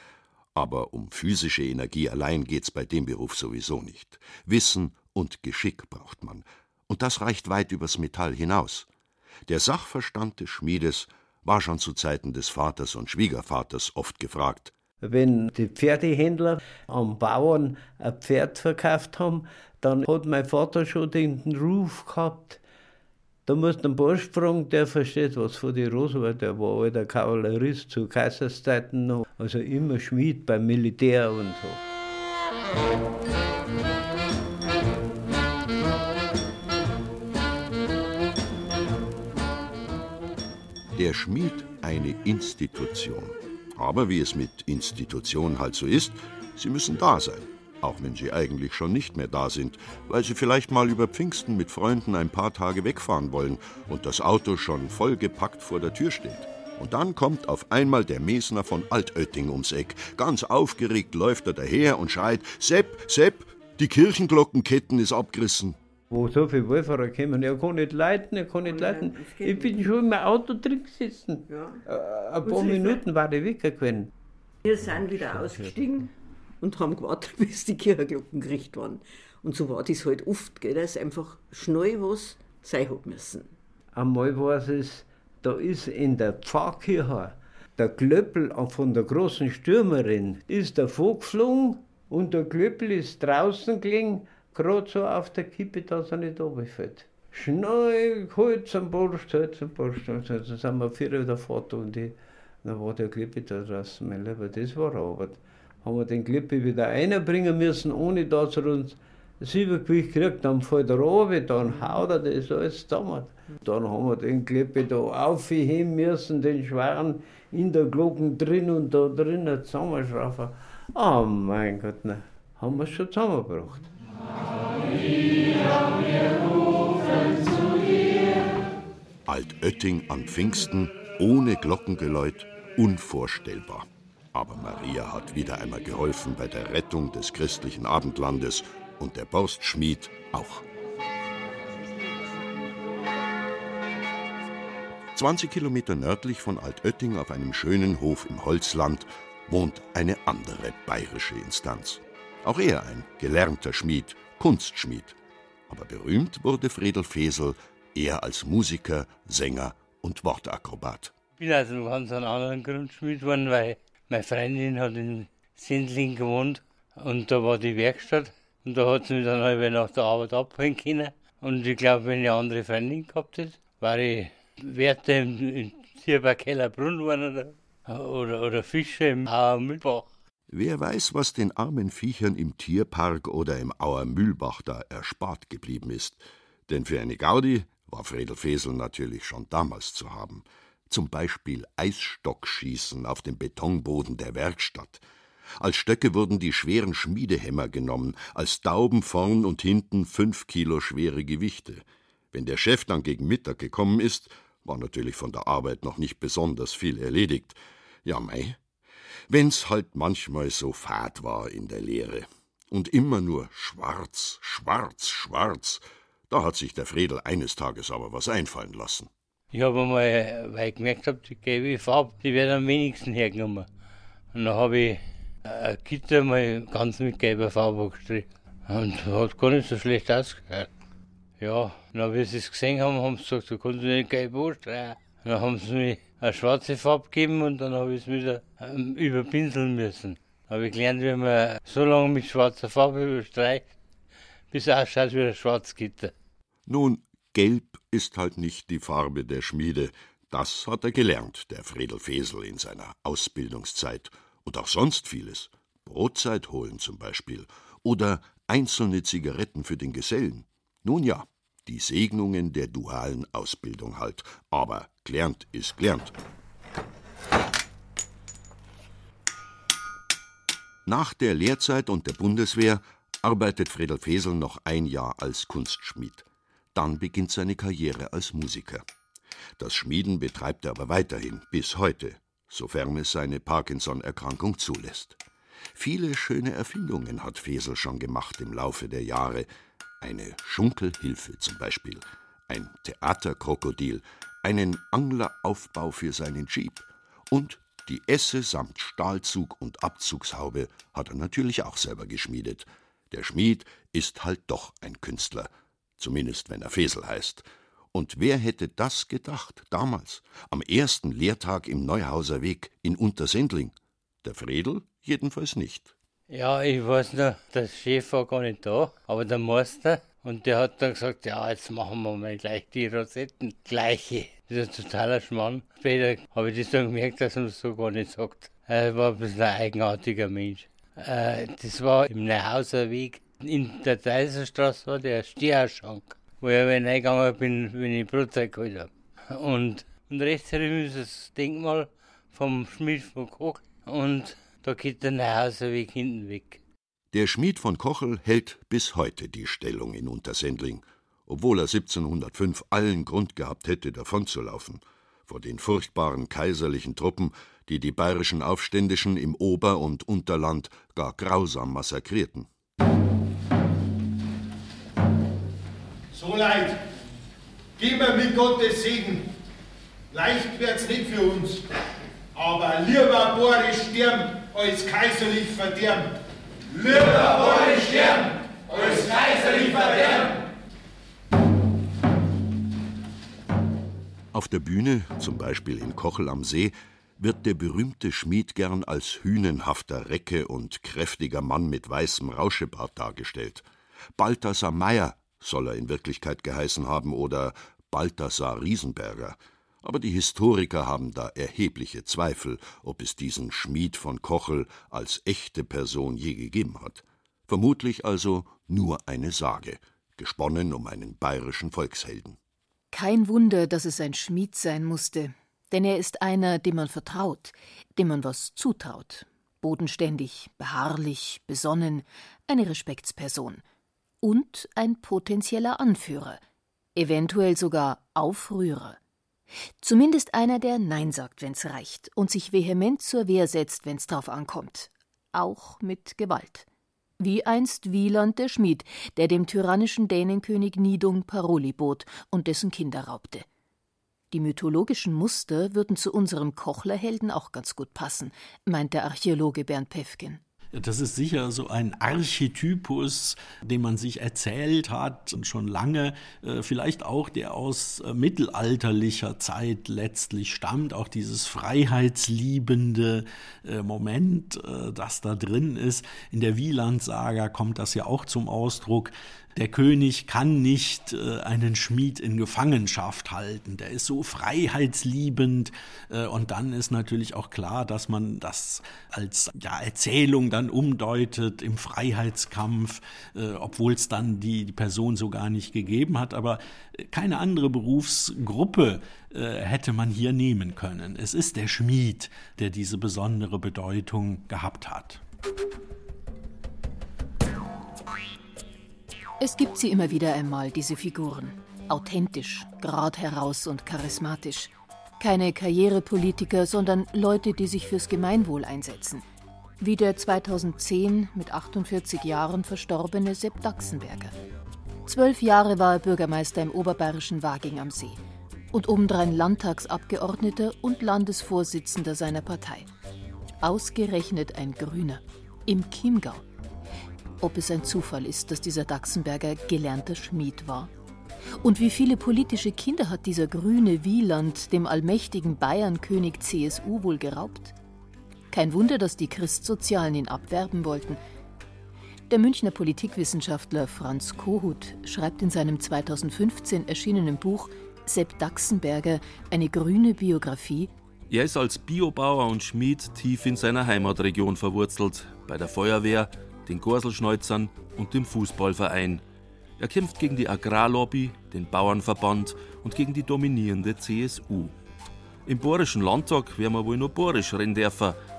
Aber um physische Energie allein geht's bei dem Beruf sowieso nicht. Wissen und Geschick braucht man. Und das reicht weit übers Metall hinaus. Der Sachverstand des Schmiedes war schon zu Zeiten des Vaters und Schwiegervaters oft gefragt. Wenn die Pferdehändler am Bauern ein Pferd verkauft haben, dann hat mein Vater schon den Ruf gehabt, da muss ein Bursch fragen, der versteht was von die Rose, weil der war alter Kavallerist zu Kaiserszeiten noch, also immer Schmied beim Militär und so. Der Schmied eine Institution. Aber wie es mit Institutionen halt so ist, sie müssen da sein, auch wenn sie eigentlich schon nicht mehr da sind, weil sie vielleicht mal über Pfingsten mit Freunden ein paar Tage wegfahren wollen und das Auto schon vollgepackt vor der Tür steht. Und dann kommt auf einmal der Mesner von Altötting ums Eck. Ganz aufgeregt läuft er daher und schreit: Sepp, Sepp, die Kirchenglockenketten ist abgerissen wo so viele Wohlfahrer kommen. Er kann nicht leiten, er kann nicht leiten. Ich bin schon im Auto drin gesessen. Ja. Äh, ein paar Minuten war ich weggekommen. Wir sind wieder ausgestiegen und haben gewartet, bis die Kirchenglocken gerichtet waren. Und so war das halt oft, gell, dass einfach schnell was sein hat müssen. Einmal war es, da ist in der Pfarrkirche der Klöppel von der großen Stürmerin ist davor geflogen und der Klöppel ist draußen gelegen gerade so auf der Kippe, dass er nicht runterfällt. Schnell, Holz am Borst, Holz am Borst. Und dann sind wir vier der Vater und ich, dann war der Klippe da draußen, mein Lieber, das war Arbeit. Haben wir den Klippe wieder einbringen müssen, ohne dass er uns das Übergewicht kriegt, dann fällt er runter, dann haut er das alles zusammen. Dann haben wir den Klippe da aufheben müssen, den Schwan in der Glocken drin und da drinnen zusammenschrauben. Oh mein Gott, ne, haben wir es schon zusammengebracht. Altötting an Pfingsten ohne Glockengeläut unvorstellbar. Aber Maria hat wieder einmal geholfen bei der Rettung des christlichen Abendlandes und der Borstschmied auch. 20 Kilometer nördlich von Altötting auf einem schönen Hof im Holzland wohnt eine andere bayerische Instanz. Auch er ein gelernter Schmied, Kunstschmied. Aber berühmt wurde Friedel Fesel eher als Musiker, Sänger und Wortakrobat. Ich bin aus einem ganz anderen Grund Schmied worden, weil meine Freundin hat in Sendling gewohnt und da war die Werkstatt und da hat sie mich dann halb nach der Arbeit abholen können. Und ich glaube, wenn ich eine andere Freundin gehabt hätte, war ich Wärter im, im Tierberg Kellerbrunn oder, oder, oder Fischer im Auer Mühlbach. Wer weiß, was den armen Viechern im Tierpark oder im Auer Mühlbach da erspart geblieben ist. Denn für eine Gaudi war Fredel Fesel natürlich schon damals zu haben. Zum Beispiel Eisstockschießen auf dem Betonboden der Werkstatt. Als Stöcke wurden die schweren Schmiedehämmer genommen, als Dauben vorn und hinten fünf Kilo schwere Gewichte. Wenn der Chef dann gegen Mittag gekommen ist, war natürlich von der Arbeit noch nicht besonders viel erledigt. Ja, mei, wenn's halt manchmal so fad war in der Lehre. Und immer nur schwarz, schwarz, schwarz. Da hat sich der Fredel eines Tages aber was einfallen lassen. Ich habe einmal, weil ich gemerkt habe, die gelbe Farbe, die wird am wenigsten hergenommen. Und dann habe ich ein Gitter mal ganz mit gelber Farbe gestrichen. Und hat gar nicht so schlecht ausgeschaut. Ja, dann, wie sie es gesehen haben, haben sie gesagt, du kannst nicht gelb anstreichen. Dann haben sie mir eine schwarze Farbe gegeben und dann habe ich es wieder ähm, überpinseln müssen. Habe ich gelernt, wie man so lange mit schwarzer Farbe überstreicht, bis es ausschaut wie ein Schwarzgitter. Nun, gelb ist halt nicht die Farbe der Schmiede, Das hat er gelernt, der Fredel Fesel, in seiner Ausbildungszeit. Und auch sonst vieles. Brotzeit holen zum Beispiel. Oder einzelne Zigaretten für den Gesellen. Nun ja, die Segnungen der dualen Ausbildung halt. Aber gelernt ist gelernt. Nach der Lehrzeit und der Bundeswehr arbeitet Fredel Fesel noch ein Jahr als Kunstschmied. Dann beginnt seine Karriere als Musiker. Das Schmieden betreibt er aber weiterhin, bis heute, sofern es seine Parkinson-Erkrankung zulässt. Viele schöne Erfindungen hat Fesel schon gemacht im Laufe der Jahre. Eine Schunkelhilfe zum Beispiel, ein Theaterkrokodil, einen Angleraufbau für seinen Jeep und die Esse samt Stahlzug und Abzugshaube hat er natürlich auch selber geschmiedet. Der Schmied ist halt doch ein Künstler, zumindest wenn er Fesel heißt. Und wer hätte das gedacht, damals, am ersten Lehrtag im Neuhauser Weg in Untersendling? Der Fredel jedenfalls nicht. Ja, ich weiß noch, der Chef war gar nicht da, aber der Meister, und der hat dann gesagt, ja, jetzt machen wir mal gleich die Rosetten gleiche. Das ist ein totaler Schmarrn. Später habe ich das dann gemerkt, dass er das so gar nicht sagt. Er war ein bisschen ein eigenartiger Mensch. Äh, das war im Neuhauser Weg. In der Deiserstraße war der Steherschank wo ich reingegangen bin, wenn ich Brotzeit geholt habe. Und, und rechts herum ist das Denkmal vom Schmied von Koch und da geht der Neuhauserweg hinten weg. Der Schmied von Kochel hält bis heute die Stellung in Untersendling, obwohl er 1705 allen Grund gehabt hätte, davonzulaufen, vor den furchtbaren kaiserlichen Truppen, die die bayerischen Aufständischen im Ober- und Unterland gar grausam massakrierten. So leid, gib mir mit Gottes Segen. Leicht wird's nicht für uns, aber lieber Boris sterben als kaiserlich verderben. Lieber Boris sterben als kaiserlich verderben. Auf der Bühne, zum Beispiel in Kochel am See, wird der berühmte Schmied gern als hünenhafter Recke und kräftiger Mann mit weißem Rauschebart dargestellt. Balthasar Meyer soll er in Wirklichkeit geheißen haben oder Balthasar Riesenberger. Aber die Historiker haben da erhebliche Zweifel, ob es diesen Schmied von Kochel als echte Person je gegeben hat. Vermutlich also nur eine Sage, gesponnen um einen bayerischen Volkshelden. Kein Wunder, dass es ein Schmied sein musste, denn er ist einer, dem man vertraut, dem man was zutraut. Bodenständig, beharrlich, besonnen, eine Respektsperson und ein potenzieller Anführer, eventuell sogar Aufrührer. Zumindest einer, der Nein sagt, wenn's reicht, und sich vehement zur Wehr setzt, wenn's drauf ankommt. Auch mit Gewalt. Wie einst Wieland der Schmied, der dem tyrannischen Dänenkönig Nidung Paroli bot und dessen Kinder raubte. Die mythologischen Muster würden zu unserem Kochlerhelden auch ganz gut passen, meint der Archäologe Bernd Pefken. Das ist sicher so ein Archetypus, den man sich erzählt hat und schon lange, äh, vielleicht auch der aus äh, mittelalterlicher Zeit letztlich stammt, auch dieses freiheitsliebende äh, Moment, das da drin ist. In der Wieland-Saga kommt das ja auch zum Ausdruck der König kann nicht äh, einen Schmied in Gefangenschaft halten. Der ist so freiheitsliebend. Äh, und dann ist natürlich auch klar, dass man das als ja, Erzählung dann umdeutet im Freiheitskampf, äh, obwohl es dann die, die Person so gar nicht gegeben hat. Aber äh, keine andere Berufsgruppe äh, hätte man hier nehmen können. Es ist der Schmied, der diese besondere Bedeutung gehabt hat. Es gibt sie immer wieder einmal, diese Figuren. Authentisch, grad heraus und charismatisch. Keine Karrierepolitiker, sondern Leute, die sich fürs Gemeinwohl einsetzen. Wie der 2010 mit 48 Jahren verstorbene Sepp Daxenberger. Zwölf Jahre war er Bürgermeister im oberbayerischen Waging am See und obendrein Landtagsabgeordneter und Landesvorsitzender seiner Partei. Ausgerechnet ein Grüner. Im Chiemgau ob es ein Zufall ist, dass dieser Daxenberger gelernter Schmied war. Und wie viele politische Kinder hat dieser grüne Wieland dem allmächtigen Bayernkönig CSU wohl geraubt? Kein Wunder, dass die Christsozialen ihn abwerben wollten. Der Münchner Politikwissenschaftler Franz Kohut schreibt in seinem 2015 erschienenen Buch Sepp Daxenberger eine grüne Biografie? Er ist als Biobauer und Schmied tief in seiner Heimatregion verwurzelt, bei der Feuerwehr, den Gorselschneuzern und dem Fußballverein. Er kämpft gegen die Agrarlobby, den Bauernverband und gegen die dominierende CSU. Im Bohrischen Landtag wären wir wohl nur Bohrisch reden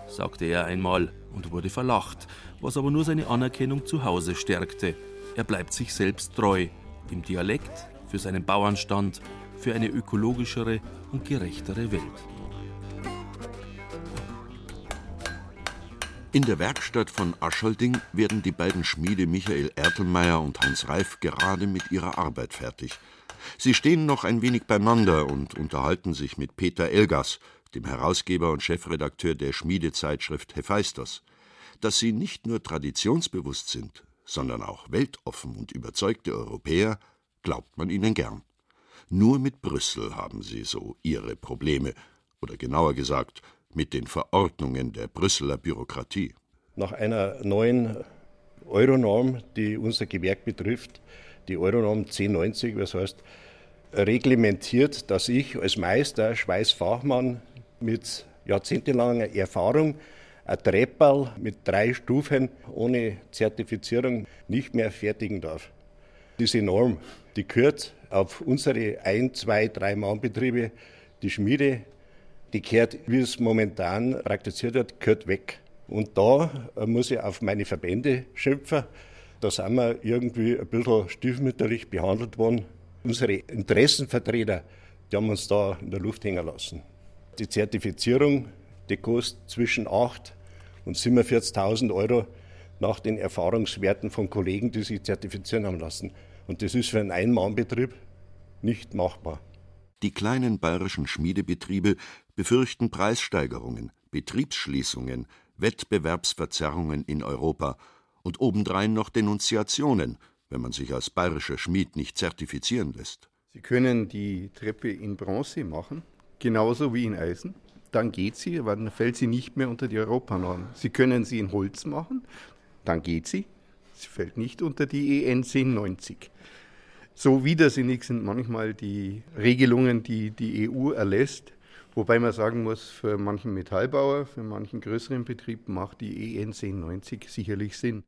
sagte er einmal und wurde verlacht, was aber nur seine Anerkennung zu Hause stärkte. Er bleibt sich selbst treu, im Dialekt, für seinen Bauernstand, für eine ökologischere und gerechtere Welt. In der Werkstatt von Aschalding werden die beiden Schmiede Michael Ertelmeier und Hans Reif gerade mit ihrer Arbeit fertig. Sie stehen noch ein wenig beieinander und unterhalten sich mit Peter Elgas, dem Herausgeber und Chefredakteur der Schmiedezeitschrift Hephaistos. Dass sie nicht nur traditionsbewusst sind, sondern auch weltoffen und überzeugte Europäer, glaubt man ihnen gern. Nur mit Brüssel haben sie so ihre Probleme, oder genauer gesagt, mit den Verordnungen der Brüsseler Bürokratie. Nach einer neuen Euronorm, die unser Gewerk betrifft, die Euronorm 1090, das heißt, reglementiert, dass ich als Meister, Schweißfachmann mit jahrzehntelanger Erfahrung ein Treppal mit drei Stufen ohne Zertifizierung nicht mehr fertigen darf. Diese Norm, die gehört auf unsere ein, zwei, drei Mannbetriebe, die Schmiede, die kehrt, wie es momentan praktiziert wird, gehört weg. Und da muss ich auf meine Verbände schimpfen. Da sind wir irgendwie ein bisschen stiefmütterlich behandelt worden. Unsere Interessenvertreter, die haben uns da in der Luft hängen lassen. Die Zertifizierung, die kostet zwischen 8.000 und 47.000 Euro nach den Erfahrungswerten von Kollegen, die sich zertifizieren haben lassen. Und das ist für einen Einmannbetrieb nicht machbar. Die kleinen bayerischen Schmiedebetriebe befürchten Preissteigerungen, Betriebsschließungen, Wettbewerbsverzerrungen in Europa und obendrein noch Denunziationen, wenn man sich als bayerischer Schmied nicht zertifizieren lässt. Sie können die Treppe in Bronze machen, genauso wie in Eisen. Dann geht sie, aber dann fällt sie nicht mehr unter die Europanorm. Sie können sie in Holz machen, dann geht sie. Sie fällt nicht unter die EN 1090. So widersinnig sind manchmal die Regelungen, die die EU erlässt. Wobei man sagen muss, für manchen Metallbauer, für manchen größeren Betrieb macht die EN 1090 sicherlich Sinn.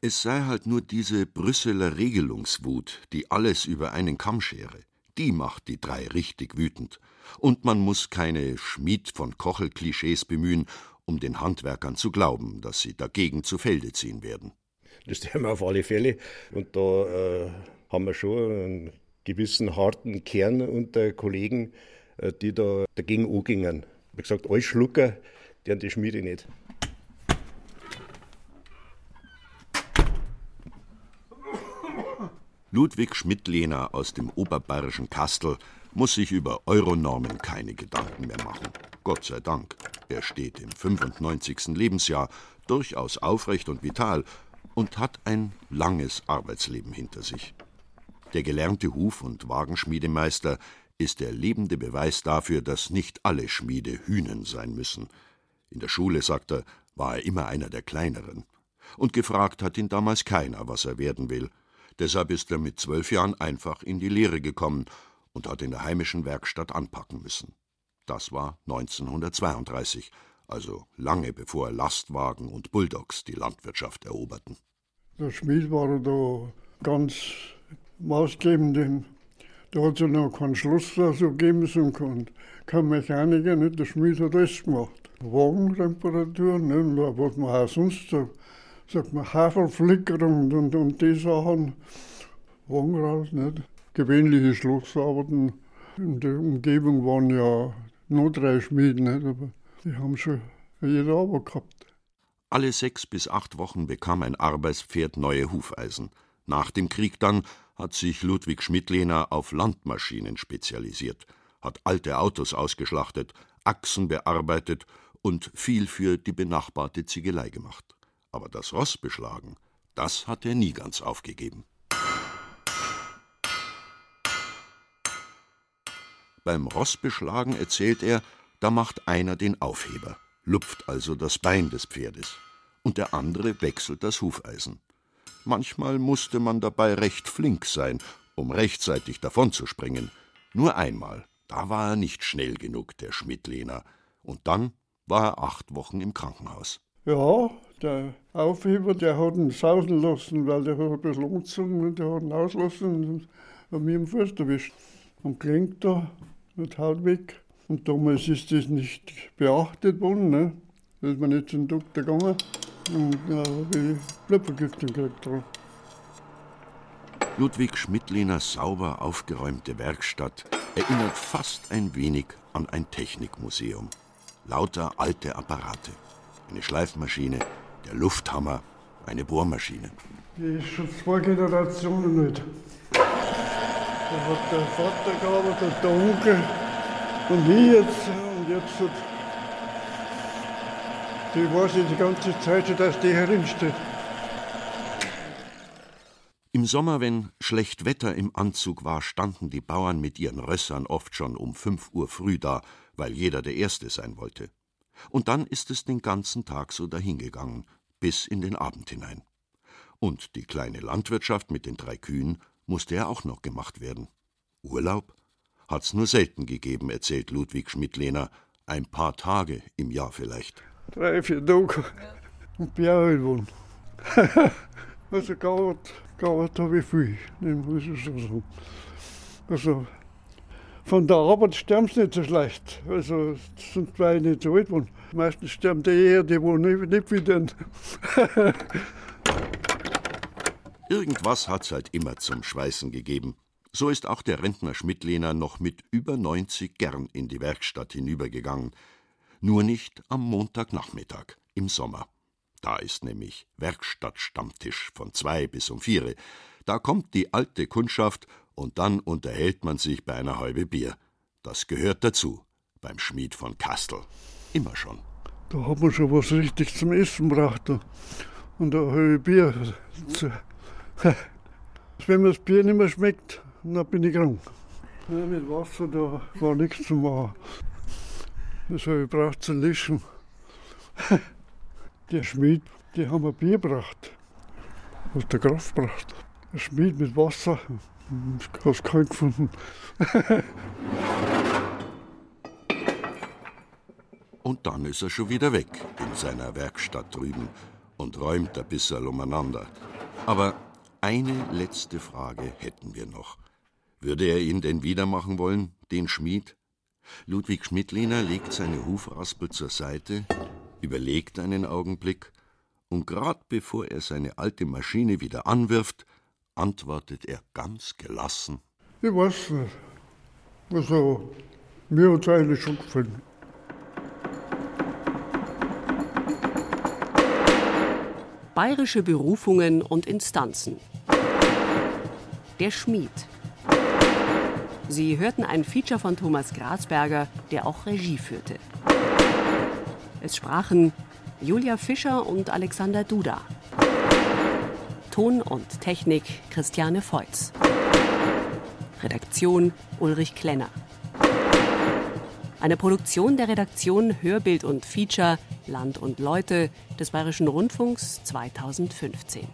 Es sei halt nur diese Brüsseler Regelungswut, die alles über einen Kamm schere. Die macht die drei richtig wütend. Und man muss keine Schmied von Kochel-Klischees bemühen, um den Handwerkern zu glauben, dass sie dagegen zu Felde ziehen werden. Das tun wir auf alle Fälle. Und da äh, haben wir schon einen gewissen harten Kern unter Kollegen, die da dagegen angingen. Habe gesagt, alle Schlucker, die an die Schmiede nicht. Ludwig Schmidtlehner aus dem oberbayerischen Kastel muss sich über Euronormen keine Gedanken mehr machen. Gott sei Dank. Er steht im 95. Lebensjahr, durchaus aufrecht und vital und hat ein langes Arbeitsleben hinter sich. Der gelernte Huf- und Wagenschmiedemeister ist der lebende Beweis dafür, dass nicht alle Schmiede Hühnen sein müssen. In der Schule, sagt er, war er immer einer der kleineren. Und gefragt hat ihn damals keiner, was er werden will. Deshalb ist er mit zwölf Jahren einfach in die Lehre gekommen und hat in der heimischen Werkstatt anpacken müssen. Das war 1932, also lange bevor Lastwagen und Bulldogs die Landwirtschaft eroberten. Der Schmied war da ganz maßgebend da hat es noch keinen Schluss so geben so kein, Mechaniker, nicht? der Schmied hat alles gemacht. Wagentemperatur, nicht? was man auch sonst sagt, sagt man Haferflickerung und, und die Sachen, raus, nicht? Gewöhnliche Schlussarbeiten in der Umgebung waren ja nur drei Schmieden, nicht? aber die haben schon jede Arbeit gehabt. Alle sechs bis acht Wochen bekam ein Arbeitspferd neue Hufeisen. Nach dem Krieg dann hat sich Ludwig Schmidtlehner auf Landmaschinen spezialisiert, hat alte Autos ausgeschlachtet, Achsen bearbeitet und viel für die benachbarte Ziegelei gemacht. Aber das Ross beschlagen, das hat er nie ganz aufgegeben. Beim Rossbeschlagen erzählt er, da macht einer den Aufheber, lupft also das Bein des Pferdes, und der andere wechselt das Hufeisen. Manchmal musste man dabei recht flink sein, um rechtzeitig davonzuspringen. Nur einmal, da war er nicht schnell genug, der Schmidtlehner. Und dann war er acht Wochen im Krankenhaus. Ja, der Aufheber, der hat ihn sausen lassen, weil der hat ein bisschen umgezogen und der hat ihn auslassen und hat mich im Fuß erwischt. Am Gelenk da, mit Haut weg. Und damals ist das nicht beachtet worden, ne? Da ist man nicht zum Doktor gegangen Ludwig Schmidtlehners sauber aufgeräumte Werkstatt erinnert fast ein wenig an ein Technikmuseum. Lauter alte Apparate. Eine Schleifmaschine, der Lufthammer, eine Bohrmaschine. Die ist schon zwei Generationen alt. Da hat der Vater gearbeitet, der Onkel und ich jetzt. Und jetzt hat die weiß ich die ganze Zeit dass die herinsteht. Im Sommer, wenn schlecht Wetter im Anzug war, standen die Bauern mit ihren Rössern oft schon um fünf Uhr früh da, weil jeder der Erste sein wollte. Und dann ist es den ganzen Tag so dahingegangen, bis in den Abend hinein. Und die kleine Landwirtschaft mit den drei Kühen musste ja auch noch gemacht werden. Urlaub hat's nur selten gegeben, erzählt Ludwig Schmidtlehner, ein paar Tage im Jahr vielleicht. Und auch geworden. also gearbeitet, gearbeitet habe ich viel, muss ich so sagen. Also von der Arbeit sterben sie nicht so schlecht. Also sind zwei nicht so alt geworden. Meistens sterben die eher, die wohl nicht, nicht wieder. Irgendwas hat's halt immer zum Schweißen gegeben. So ist auch der Rentner Schmidtlehner noch mit über 90 gern in die Werkstatt hinübergegangen. Nur nicht am Montagnachmittag im Sommer. Da ist nämlich Werkstattstammtisch von zwei bis um vier. Da kommt die alte Kundschaft und dann unterhält man sich bei einer Halbe Bier. Das gehört dazu beim Schmied von Kastel. Immer schon. Da hat man schon was richtig zum Essen gebracht. Und eine halbe Bier. Wenn mir das Bier nicht mehr schmeckt, dann bin ich krank. Mit Wasser, da war nichts zu machen. Das habe ich gebraucht zu löschen. Der Schmied, die haben ein Bier gebracht, was der Kraft braucht. Der Schmied mit Wasser, ich habe es kalt gefunden. Und dann ist er schon wieder weg in seiner Werkstatt drüben und räumt ein bisschen umeinander. Aber eine letzte Frage hätten wir noch. Würde er ihn denn wieder machen wollen, den Schmied? Ludwig Schmidtlehner legt seine Hufraspel zur Seite, überlegt einen Augenblick und grad bevor er seine alte Maschine wieder anwirft, antwortet er ganz gelassen. Ich weiß nicht. Also, mir hat es eigentlich schon gefallen. Bayerische Berufungen und Instanzen. Der Schmied. Sie hörten ein Feature von Thomas Grasberger, der auch Regie führte. Es sprachen Julia Fischer und Alexander Duda. Ton und Technik Christiane Feutz. Redaktion Ulrich Klenner. Eine Produktion der Redaktion Hörbild und Feature Land und Leute des Bayerischen Rundfunks 2015.